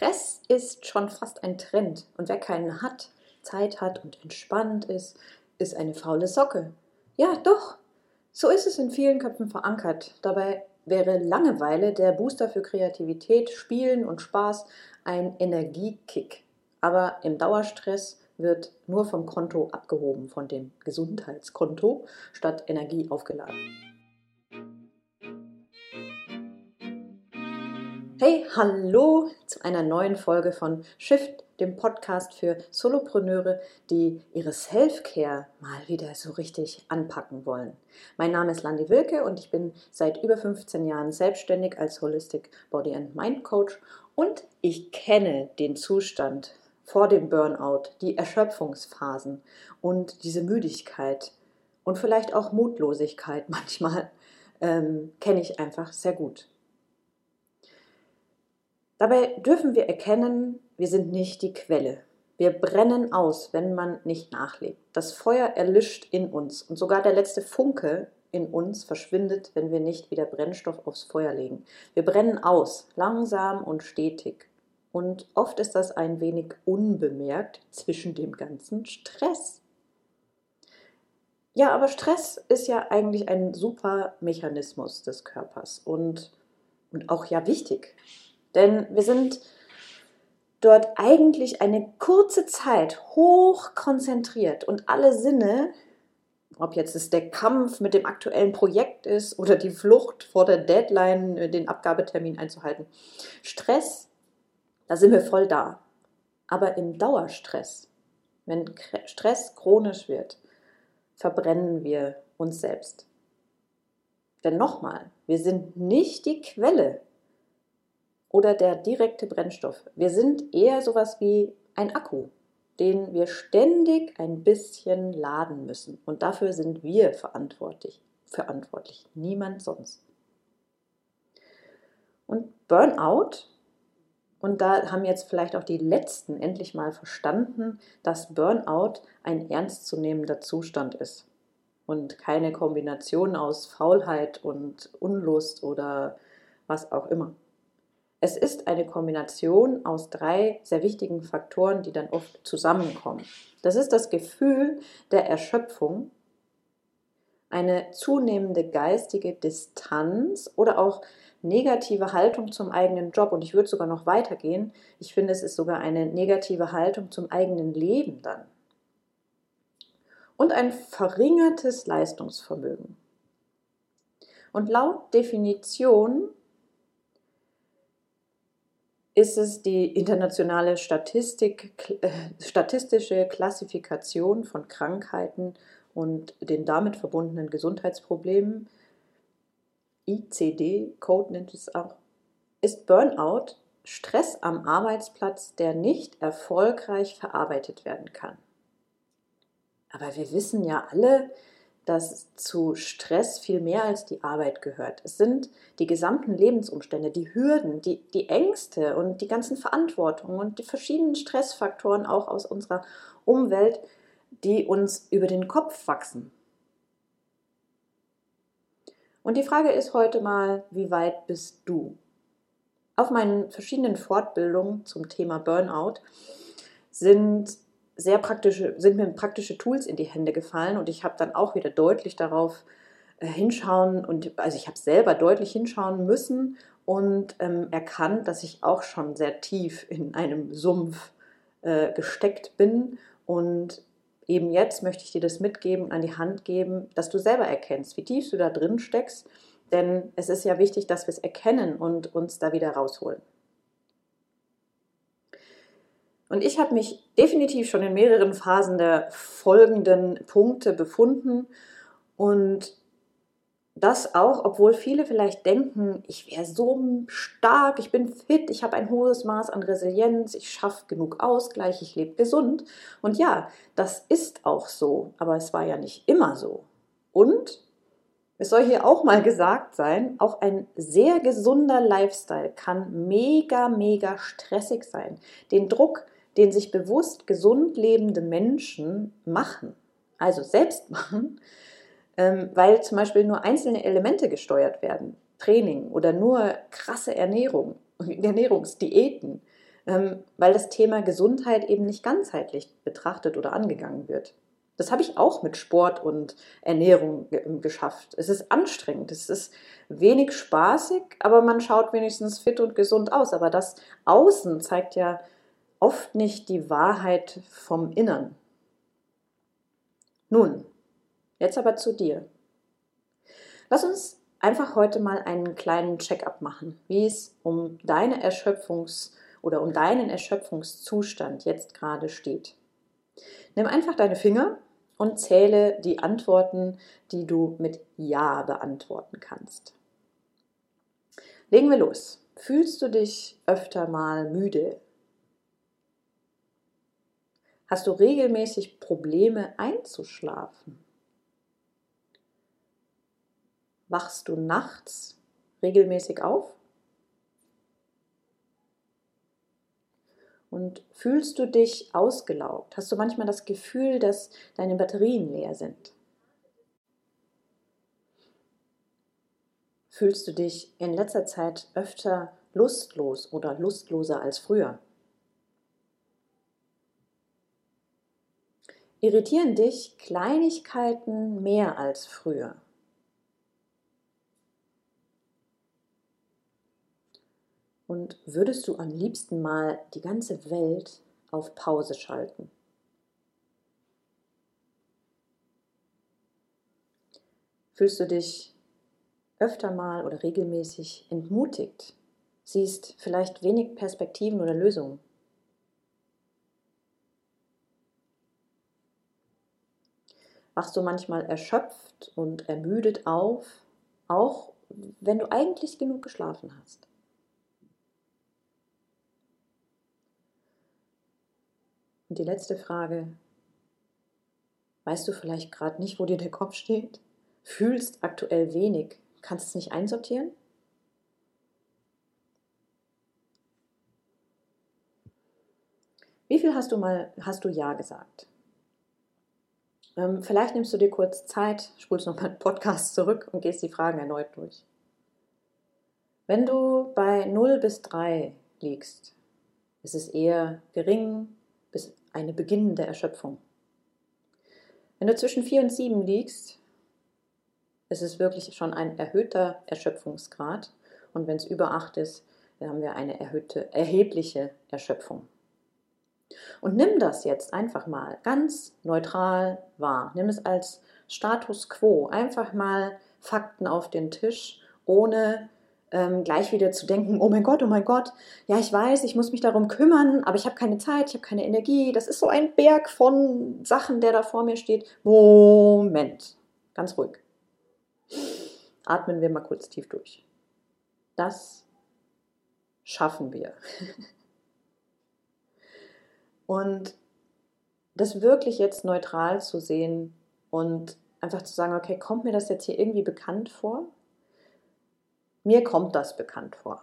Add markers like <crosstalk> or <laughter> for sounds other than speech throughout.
Stress ist schon fast ein Trend und wer keinen hat, Zeit hat und entspannt ist, ist eine faule Socke. Ja, doch, so ist es in vielen Köpfen verankert. Dabei wäre Langeweile der Booster für Kreativität, Spielen und Spaß ein Energiekick. Aber im Dauerstress wird nur vom Konto abgehoben, von dem Gesundheitskonto, statt Energie aufgeladen. Hey, hallo zu einer neuen Folge von Shift, dem Podcast für Solopreneure, die ihre Self-Care mal wieder so richtig anpacken wollen. Mein Name ist Landi Wilke und ich bin seit über 15 Jahren selbstständig als Holistic Body and Mind Coach und ich kenne den Zustand vor dem Burnout, die Erschöpfungsphasen und diese Müdigkeit und vielleicht auch Mutlosigkeit <laughs> manchmal ähm, kenne ich einfach sehr gut. Dabei dürfen wir erkennen, wir sind nicht die Quelle. Wir brennen aus, wenn man nicht nachlegt. Das Feuer erlischt in uns und sogar der letzte Funke in uns verschwindet, wenn wir nicht wieder Brennstoff aufs Feuer legen. Wir brennen aus, langsam und stetig. Und oft ist das ein wenig unbemerkt zwischen dem ganzen Stress. Ja, aber Stress ist ja eigentlich ein super Mechanismus des Körpers und, und auch ja wichtig. Denn wir sind dort eigentlich eine kurze Zeit hoch konzentriert und alle Sinne, ob jetzt es der Kampf mit dem aktuellen Projekt ist oder die Flucht vor der Deadline, den Abgabetermin einzuhalten. Stress, da sind wir voll da. Aber im Dauerstress, wenn Stress chronisch wird, verbrennen wir uns selbst. Denn nochmal, wir sind nicht die Quelle oder der direkte Brennstoff. Wir sind eher sowas wie ein Akku, den wir ständig ein bisschen laden müssen. Und dafür sind wir verantwortlich, verantwortlich, niemand sonst. Und Burnout, und da haben jetzt vielleicht auch die Letzten endlich mal verstanden, dass Burnout ein ernstzunehmender Zustand ist und keine Kombination aus Faulheit und Unlust oder was auch immer. Es ist eine Kombination aus drei sehr wichtigen Faktoren, die dann oft zusammenkommen. Das ist das Gefühl der Erschöpfung, eine zunehmende geistige Distanz oder auch negative Haltung zum eigenen Job. Und ich würde sogar noch weitergehen. Ich finde, es ist sogar eine negative Haltung zum eigenen Leben dann. Und ein verringertes Leistungsvermögen. Und laut Definition ist es die internationale Statistik, äh, statistische Klassifikation von Krankheiten und den damit verbundenen Gesundheitsproblemen, ICD-Code nennt es auch, ist Burnout Stress am Arbeitsplatz, der nicht erfolgreich verarbeitet werden kann. Aber wir wissen ja alle, dass zu Stress viel mehr als die Arbeit gehört. Es sind die gesamten Lebensumstände, die Hürden, die, die Ängste und die ganzen Verantwortungen und die verschiedenen Stressfaktoren auch aus unserer Umwelt, die uns über den Kopf wachsen. Und die Frage ist heute mal, wie weit bist du? Auf meinen verschiedenen Fortbildungen zum Thema Burnout sind sehr praktische, sind mir praktische Tools in die Hände gefallen und ich habe dann auch wieder deutlich darauf äh, hinschauen und also ich habe selber deutlich hinschauen müssen und ähm, erkannt, dass ich auch schon sehr tief in einem Sumpf äh, gesteckt bin und eben jetzt möchte ich dir das mitgeben und an die Hand geben, dass du selber erkennst, wie tief du da drin steckst, denn es ist ja wichtig, dass wir es erkennen und uns da wieder rausholen. Und ich habe mich definitiv schon in mehreren Phasen der folgenden Punkte befunden und das auch, obwohl viele vielleicht denken, ich wäre so stark, ich bin fit, ich habe ein hohes Maß an Resilienz, ich schaffe genug Ausgleich, ich lebe gesund. Und ja, das ist auch so, aber es war ja nicht immer so. Und es soll hier auch mal gesagt sein, auch ein sehr gesunder Lifestyle kann mega, mega stressig sein. Den Druck, den sich bewusst gesund lebende Menschen machen, also selbst <laughs> machen, ähm, weil zum Beispiel nur einzelne Elemente gesteuert werden, Training oder nur krasse Ernährung, <laughs> Ernährungsdiäten, ähm, weil das Thema Gesundheit eben nicht ganzheitlich betrachtet oder angegangen wird. Das habe ich auch mit Sport und Ernährung geschafft. Es ist anstrengend, es ist wenig spaßig, aber man schaut wenigstens fit und gesund aus. Aber das Außen zeigt ja oft nicht die Wahrheit vom Innern. Nun, jetzt aber zu dir. Lass uns einfach heute mal einen kleinen Check-up machen, wie es um deine Erschöpfungs- oder um deinen Erschöpfungszustand jetzt gerade steht. Nimm einfach deine Finger und zähle die Antworten, die du mit Ja beantworten kannst. Legen wir los. Fühlst du dich öfter mal müde? Hast du regelmäßig Probleme einzuschlafen? Wachst du nachts regelmäßig auf? Und fühlst du dich ausgelaugt? Hast du manchmal das Gefühl, dass deine Batterien leer sind? Fühlst du dich in letzter Zeit öfter lustlos oder lustloser als früher? Irritieren dich Kleinigkeiten mehr als früher? Und würdest du am liebsten mal die ganze Welt auf Pause schalten? Fühlst du dich öfter mal oder regelmäßig entmutigt? Siehst vielleicht wenig Perspektiven oder Lösungen? Wachst du manchmal erschöpft und ermüdet auf, auch wenn du eigentlich genug geschlafen hast? Und die letzte Frage. Weißt du vielleicht gerade nicht, wo dir der Kopf steht? Fühlst aktuell wenig, kannst es nicht einsortieren? Wie viel hast du mal, hast du Ja gesagt? Ähm, vielleicht nimmst du dir kurz Zeit, spulst nochmal den Podcast zurück und gehst die Fragen erneut durch. Wenn du bei 0 bis 3 liegst, ist es eher gering bis eine beginnende Erschöpfung. Wenn du zwischen 4 und 7 liegst, ist es wirklich schon ein erhöhter Erschöpfungsgrad. Und wenn es über 8 ist, dann haben wir eine erhöhte, erhebliche Erschöpfung. Und nimm das jetzt einfach mal ganz neutral wahr. Nimm es als Status quo. Einfach mal Fakten auf den Tisch, ohne ähm, gleich wieder zu denken, oh mein Gott, oh mein Gott, ja, ich weiß, ich muss mich darum kümmern, aber ich habe keine Zeit, ich habe keine Energie. Das ist so ein Berg von Sachen, der da vor mir steht. Moment, ganz ruhig. Atmen wir mal kurz tief durch. Das schaffen wir. <laughs> Und das wirklich jetzt neutral zu sehen und einfach zu sagen, okay, kommt mir das jetzt hier irgendwie bekannt vor? Mir kommt das bekannt vor.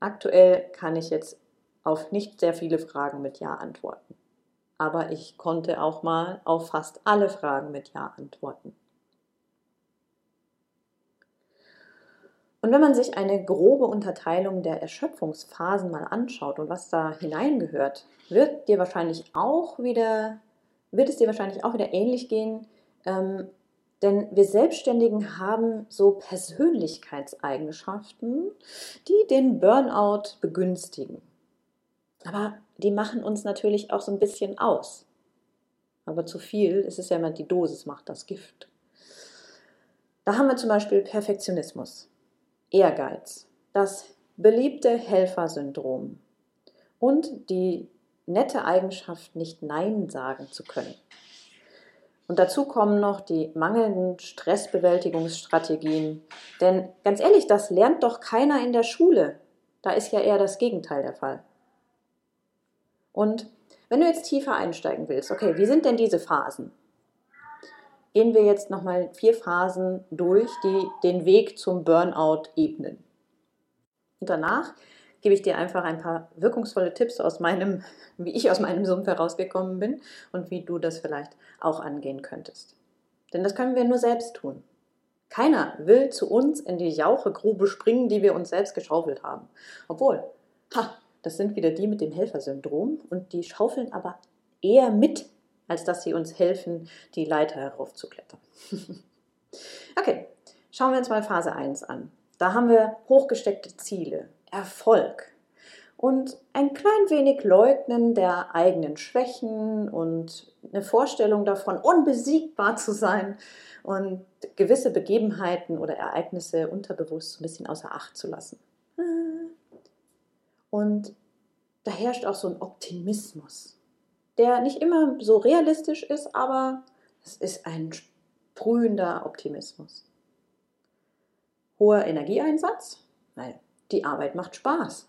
Aktuell kann ich jetzt auf nicht sehr viele Fragen mit Ja antworten. Aber ich konnte auch mal auf fast alle Fragen mit Ja antworten. Und wenn man sich eine grobe Unterteilung der Erschöpfungsphasen mal anschaut und was da hineingehört, wird dir wahrscheinlich auch wieder, wird es dir wahrscheinlich auch wieder ähnlich gehen, ähm, denn wir Selbstständigen haben so Persönlichkeitseigenschaften, die den Burnout begünstigen. Aber die machen uns natürlich auch so ein bisschen aus. Aber zu viel, es ist ja immer die Dosis macht das Gift. Da haben wir zum Beispiel Perfektionismus, Ehrgeiz, das beliebte Helfersyndrom und die nette Eigenschaft, nicht Nein sagen zu können. Und dazu kommen noch die mangelnden Stressbewältigungsstrategien. Denn ganz ehrlich, das lernt doch keiner in der Schule. Da ist ja eher das Gegenteil der Fall. Und wenn du jetzt tiefer einsteigen willst, okay, wie sind denn diese Phasen? Gehen wir jetzt nochmal vier Phasen durch, die den Weg zum Burnout ebnen. Und danach gebe ich dir einfach ein paar wirkungsvolle Tipps aus meinem, wie ich aus meinem Sumpf herausgekommen bin und wie du das vielleicht auch angehen könntest. Denn das können wir nur selbst tun. Keiner will zu uns in die Jauchegrube springen, die wir uns selbst geschaufelt haben. Obwohl, ha, Das sind wieder die mit dem Helfersyndrom und die schaufeln aber eher mit, als dass sie uns helfen, die Leiter heraufzuklettern. <laughs> okay, schauen wir uns mal Phase 1 an. Da haben wir hochgesteckte Ziele, Erfolg und ein klein wenig Leugnen der eigenen Schwächen und eine Vorstellung davon, unbesiegbar zu sein und gewisse Begebenheiten oder Ereignisse unterbewusst ein bisschen außer Acht zu lassen. Und da herrscht auch so ein Optimismus, der nicht immer so realistisch ist, aber es ist ein sprühender Optimismus. Hoher Energieeinsatz, weil die Arbeit macht Spaß.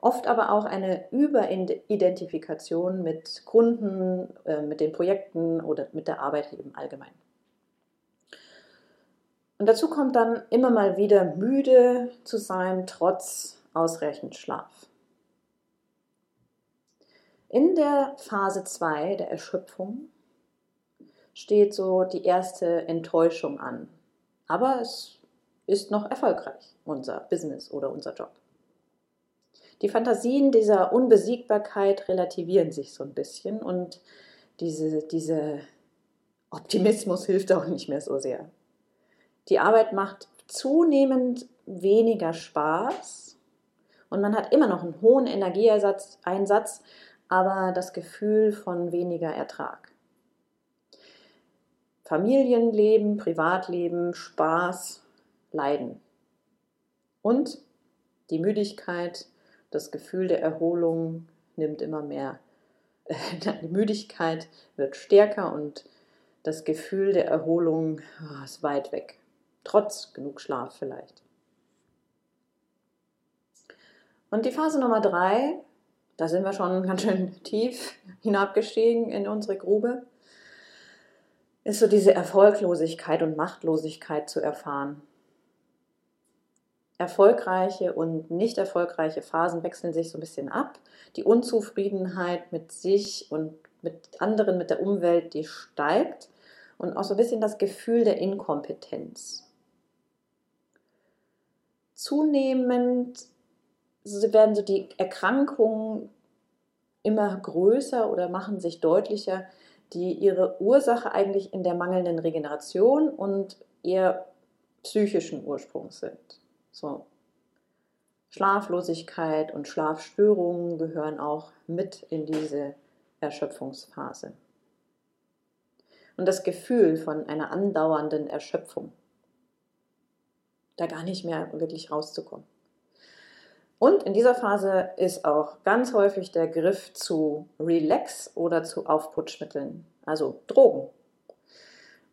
Oft aber auch eine Überidentifikation mit Kunden, äh, mit den Projekten oder mit der Arbeit im Allgemeinen. Und dazu kommt dann immer mal wieder müde zu sein, trotz ausreichend Schlaf. In der Phase 2 der Erschöpfung steht so die erste Enttäuschung an. Aber es ist noch erfolgreich, unser Business oder unser Job. Die Fantasien dieser Unbesiegbarkeit relativieren sich so ein bisschen und diese, diese Optimismus <laughs> hilft auch nicht mehr so sehr. Die Arbeit macht zunehmend weniger Spaß und man hat immer noch einen hohen Energieeinsatz, aber das Gefühl von weniger Ertrag. Familienleben, Privatleben, Spaß, Leiden. Und die Müdigkeit, das Gefühl der Erholung nimmt immer mehr. <laughs> Die Müdigkeit wird stärker und das Gefühl der Erholung ah, ist weit weg. Trotz genug Schlaf vielleicht. Und die Phase Nummer drei da sind wir schon ganz schön tief hinabgestiegen in unsere Grube, ist so diese Erfolglosigkeit und Machtlosigkeit zu erfahren. Erfolgreiche und nicht erfolgreiche Phasen wechseln sich so ein bisschen ab. Die Unzufriedenheit mit sich und mit anderen, mit der Umwelt, die steigt und auch so ein bisschen das Gefühl der Inkompetenz. Zunehmend werden so die Erkrankungen immer größer oder machen sich deutlicher, die ihre Ursache eigentlich in der mangelnden Regeneration und eher psychischen Ursprungs sind. So. Schlaflosigkeit und Schlafstörungen gehören auch mit in diese Erschöpfungsphase. Und das Gefühl von einer andauernden Erschöpfung, da gar nicht mehr wirklich rauszukommen. Und in dieser Phase ist auch ganz häufig der Griff zu Relax oder zu Aufputschmitteln, also Drogen.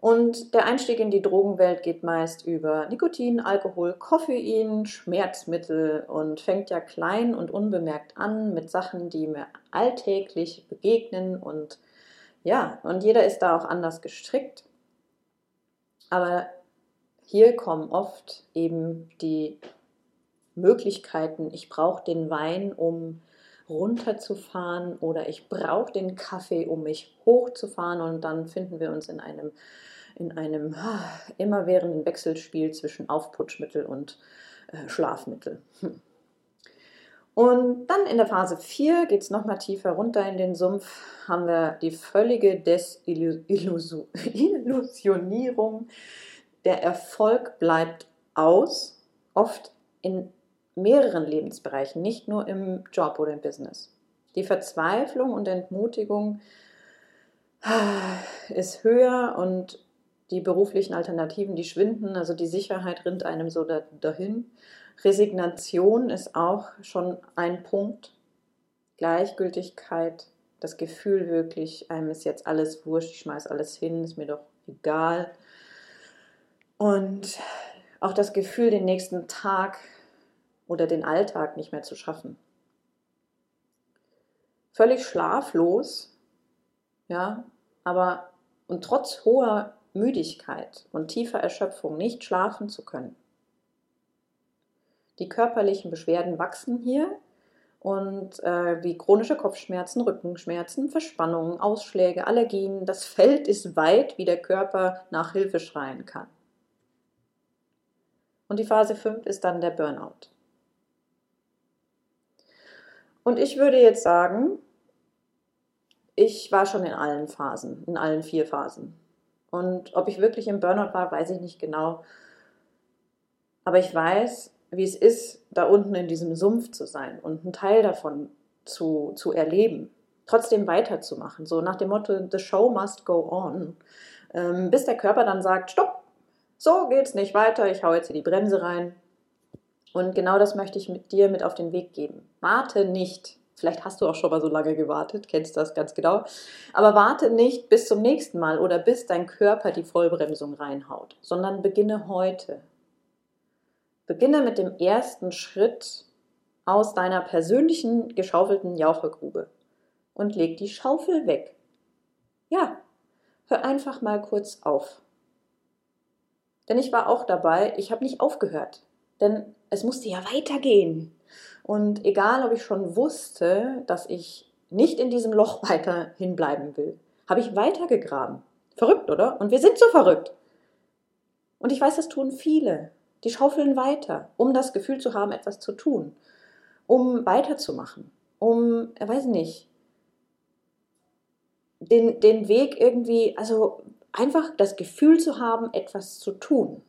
Und der Einstieg in die Drogenwelt geht meist über Nikotin, Alkohol, Koffein, Schmerzmittel und fängt ja klein und unbemerkt an mit Sachen, die mir alltäglich begegnen und ja, und jeder ist da auch anders gestrickt. Aber hier kommen oft eben die Möglichkeiten. Ich brauche den Wein, um runterzufahren oder ich brauche den Kaffee, um mich hochzufahren und dann finden wir uns in einem, in einem ah, immerwährenden Wechselspiel zwischen Aufputschmittel und äh, Schlafmittel. Hm. Und dann in der Phase 4 geht es nochmal tiefer runter in den Sumpf, haben wir die völlige Desillusionierung. <laughs> Der Erfolg bleibt aus, oft in mehreren Lebensbereichen, nicht nur im Job oder im Business. Die Verzweiflung und Entmutigung ist höher und die beruflichen Alternativen, die schwinden, also die Sicherheit rinnt einem so dahin. Resignation ist auch schon ein Punkt. Gleichgültigkeit, das Gefühl wirklich, einem ist jetzt alles wurscht, ich schmeiß alles hin, ist mir doch egal. Und auch das Gefühl, den nächsten Tag oder den Alltag nicht mehr zu schaffen. Völlig schlaflos, ja, aber und trotz hoher Müdigkeit und tiefer Erschöpfung nicht schlafen zu können. Die körperlichen Beschwerden wachsen hier und äh, wie chronische Kopfschmerzen, Rückenschmerzen, Verspannungen, Ausschläge, Allergien. Das Feld ist weit, wie der Körper nach Hilfe schreien kann. Und die Phase 5 ist dann der Burnout. Und ich würde jetzt sagen, ich war schon in allen Phasen, in allen vier Phasen. Und ob ich wirklich im Burnout war, weiß ich nicht genau. Aber ich weiß, wie es ist, da unten in diesem Sumpf zu sein und einen Teil davon zu, zu erleben, trotzdem weiterzumachen. So nach dem Motto, the show must go on. Ähm, bis der Körper dann sagt, stopp, so geht's nicht weiter, ich hau jetzt hier die Bremse rein. Und genau das möchte ich mit dir mit auf den Weg geben. Warte nicht. Vielleicht hast du auch schon mal so lange gewartet, kennst das ganz genau. Aber warte nicht bis zum nächsten Mal oder bis dein Körper die Vollbremsung reinhaut, sondern beginne heute. Beginne mit dem ersten Schritt aus deiner persönlichen geschaufelten Jauchegrube und leg die Schaufel weg. Ja, hör einfach mal kurz auf. Denn ich war auch dabei, ich habe nicht aufgehört, denn es musste ja weitergehen. Und egal, ob ich schon wusste, dass ich nicht in diesem Loch <laughs> weiter hinbleiben will, habe ich weitergegraben. Verrückt, oder? Und wir sind so verrückt. Und ich weiß, das tun viele. Die schaufeln weiter, um das Gefühl zu haben, etwas zu tun, um weiterzumachen, um, ich weiß nicht, den, den Weg irgendwie, also einfach das Gefühl zu haben, etwas zu tun.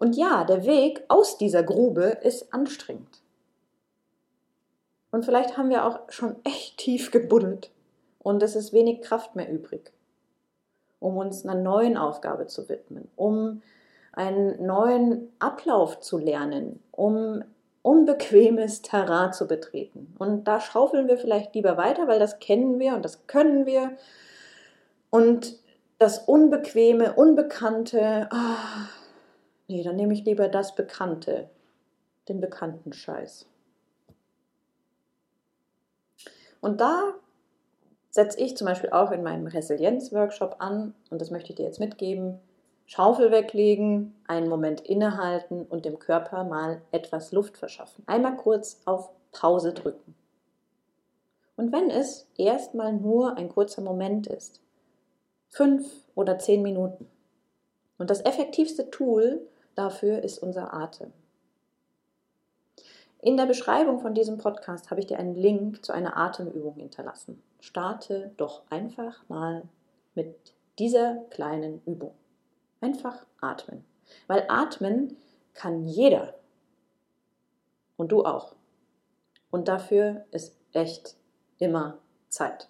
Und ja, der Weg aus dieser Grube ist anstrengend. Und vielleicht haben wir auch schon echt tief gebuddelt und es ist wenig Kraft mehr übrig, um uns einer neuen Aufgabe zu widmen, um einen neuen Ablauf zu lernen, um unbequemes Terrain zu betreten. Und da schaufeln wir vielleicht lieber weiter, weil das kennen wir und das können wir. Und das Unbequeme, Unbekannte, ah, nee, dann nehme ich lieber das Bekannte, den bekannten Scheiß. Und da setze ich zum Beispiel auch in meinem Resilienz-Workshop an, und das möchte ich dir jetzt mitgeben, Schaufel weglegen, einen Moment innehalten und dem Körper mal etwas Luft verschaffen. Einmal kurz auf Pause drücken. Und wenn es erstmal nur ein kurzer Moment ist, fünf oder zehn Minuten. Und das effektivste Tool dafür ist unser Atem. In der Beschreibung von diesem Podcast habe ich dir einen Link zu einer Atemübung hinterlassen. Starte doch einfach mal mit dieser kleinen Übung. Einfach atmen. Weil atmen kann jeder. Und du auch. Und dafür ist echt immer Zeit.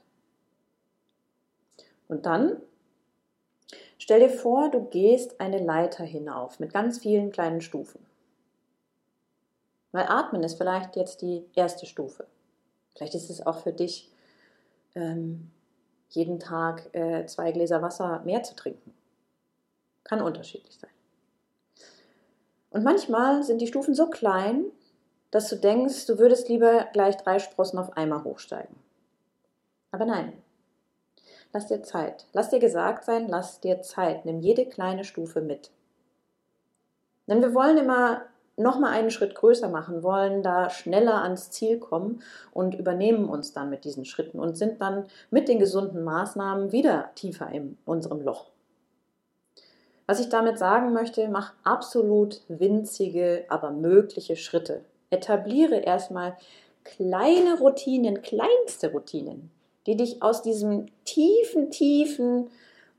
Und dann stell dir vor, du gehst eine Leiter hinauf mit ganz vielen kleinen Stufen. Weil atmen ist vielleicht jetzt die erste Stufe. Vielleicht ist es auch für dich, ähm, jeden Tag äh, zwei Gläser Wasser mehr zu trinken. Kann unterschiedlich sein. Und manchmal sind die Stufen so klein, dass du denkst, du würdest lieber gleich drei Sprossen auf einmal hochsteigen. Aber nein. Lass dir Zeit. Lass dir gesagt sein, lass dir Zeit. Nimm jede kleine Stufe mit. Denn wir wollen immer nochmal einen Schritt größer machen, wollen da schneller ans Ziel kommen und übernehmen uns dann mit diesen Schritten und sind dann mit den gesunden Maßnahmen wieder tiefer in unserem Loch. Was ich damit sagen möchte, mach absolut winzige, aber mögliche Schritte. Etabliere erstmal kleine Routinen, kleinste Routinen, die dich aus diesem tiefen, tiefen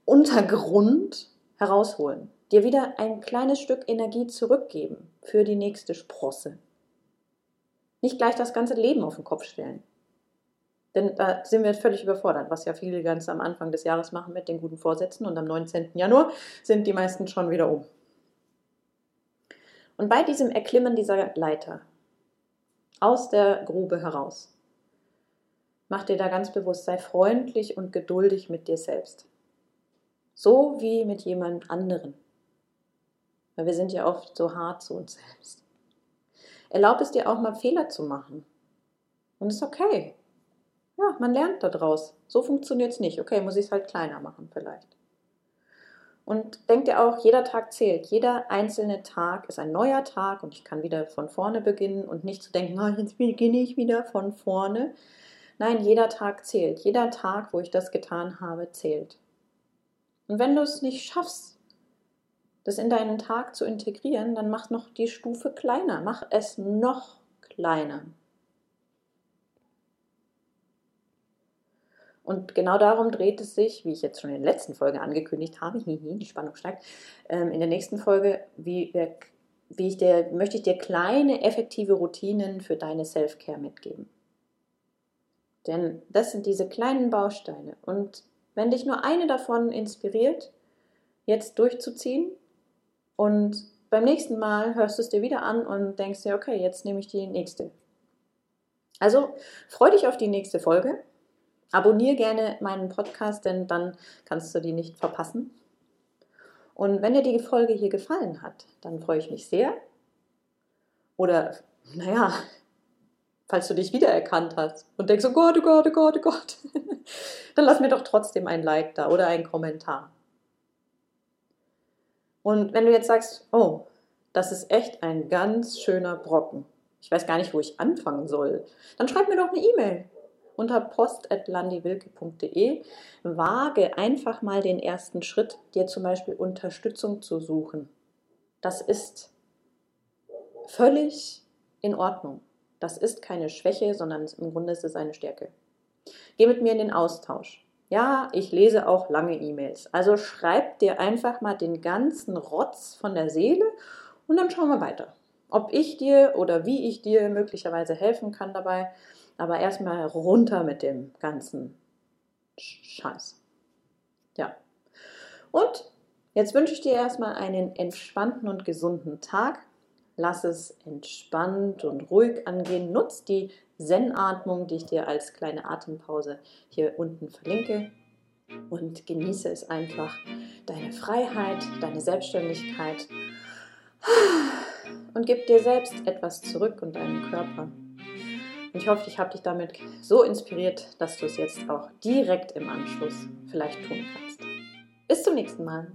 Untergrund herausholen, dir wieder ein kleines Stück Energie zurückgeben für die nächste Sprosse. Nicht gleich das ganze Leben auf den Kopf stellen. Denn da sind wir völlig überfordert, was ja viele ganz am Anfang des Jahres machen mit den guten Vorsätzen und am 19. Januar sind die meisten schon wieder um. Und bei diesem Erklimmen dieser Leiter aus der Grube heraus, mach dir da ganz bewusst, sei freundlich und geduldig mit dir selbst. So wie mit jemand anderen. Weil wir sind ja oft so hart zu uns selbst. Erlaub es dir auch mal Fehler zu machen. Und es ist okay. Ja, man lernt daraus. So funktioniert es nicht. Okay, muss ich es halt kleiner machen vielleicht. Und denk dir auch, jeder Tag zählt. Jeder einzelne Tag ist ein neuer Tag und ich kann wieder von vorne beginnen und nicht zu denken, oh, jetzt beginne ich wieder von vorne. Nein, jeder Tag zählt. Jeder Tag, wo ich das getan habe, zählt. Und wenn du es nicht schaffst, das in deinen Tag zu integrieren, dann mach noch die Stufe kleiner. Mach es noch kleiner. Und genau darum dreht es sich, wie ich jetzt schon in der letzten Folge angekündigt habe, <laughs> die Spannung steigt, ähm, in der nächsten Folge, wie, wie ich dir, möchte ich dir kleine, effektive Routinen für deine Self-Care mitgeben. Denn das sind diese kleinen Bausteine. Und wenn dich nur eine davon inspiriert, jetzt durchzuziehen und beim nächsten Mal hörst du es dir wieder an und denkst dir, okay, jetzt nehme ich die nächste. Also freu dich auf die nächste Folge. Abonnier gerne meinen Podcast, denn dann kannst du die nicht verpassen. Und wenn dir die Folge hier gefallen hat, dann freue ich mich sehr. Oder, naja, falls du dich wiedererkannt hast und denkst, oh Gott, oh Gott, oh Gott, oh Gott, <laughs> dann lass mir doch trotzdem ein Like da oder einen Kommentar. Und wenn du jetzt sagst, oh, das ist echt ein ganz schöner Brocken, ich weiß gar nicht, wo ich anfangen soll, dann schreib mir doch eine E-Mail unter post.landiwilke.de. Wage einfach mal den ersten Schritt, dir zum Beispiel Unterstützung zu suchen. Das ist völlig in Ordnung. Das ist keine Schwäche, sondern im Grunde ist es eine Stärke. Geh mit mir in den Austausch. Ja, ich lese auch lange E-Mails. Also schreib dir einfach mal den ganzen Rotz von der Seele und dann schauen wir weiter. Ob ich dir oder wie ich dir möglicherweise helfen kann dabei. Aber erstmal runter mit dem ganzen Scheiß. Ja. Und jetzt wünsche ich dir erstmal einen entspannten und gesunden Tag. Lass es entspannt und ruhig angehen. Nutz die Zen-Atmung, die ich dir als kleine Atempause hier unten verlinke. Und genieße es einfach, deine Freiheit, deine Selbstständigkeit. Und gib dir selbst etwas zurück und deinem Körper. Und ich hoffe, ich habe dich damit so inspiriert, dass du es jetzt auch direkt im Anschluss vielleicht tun kannst. Bis zum nächsten Mal.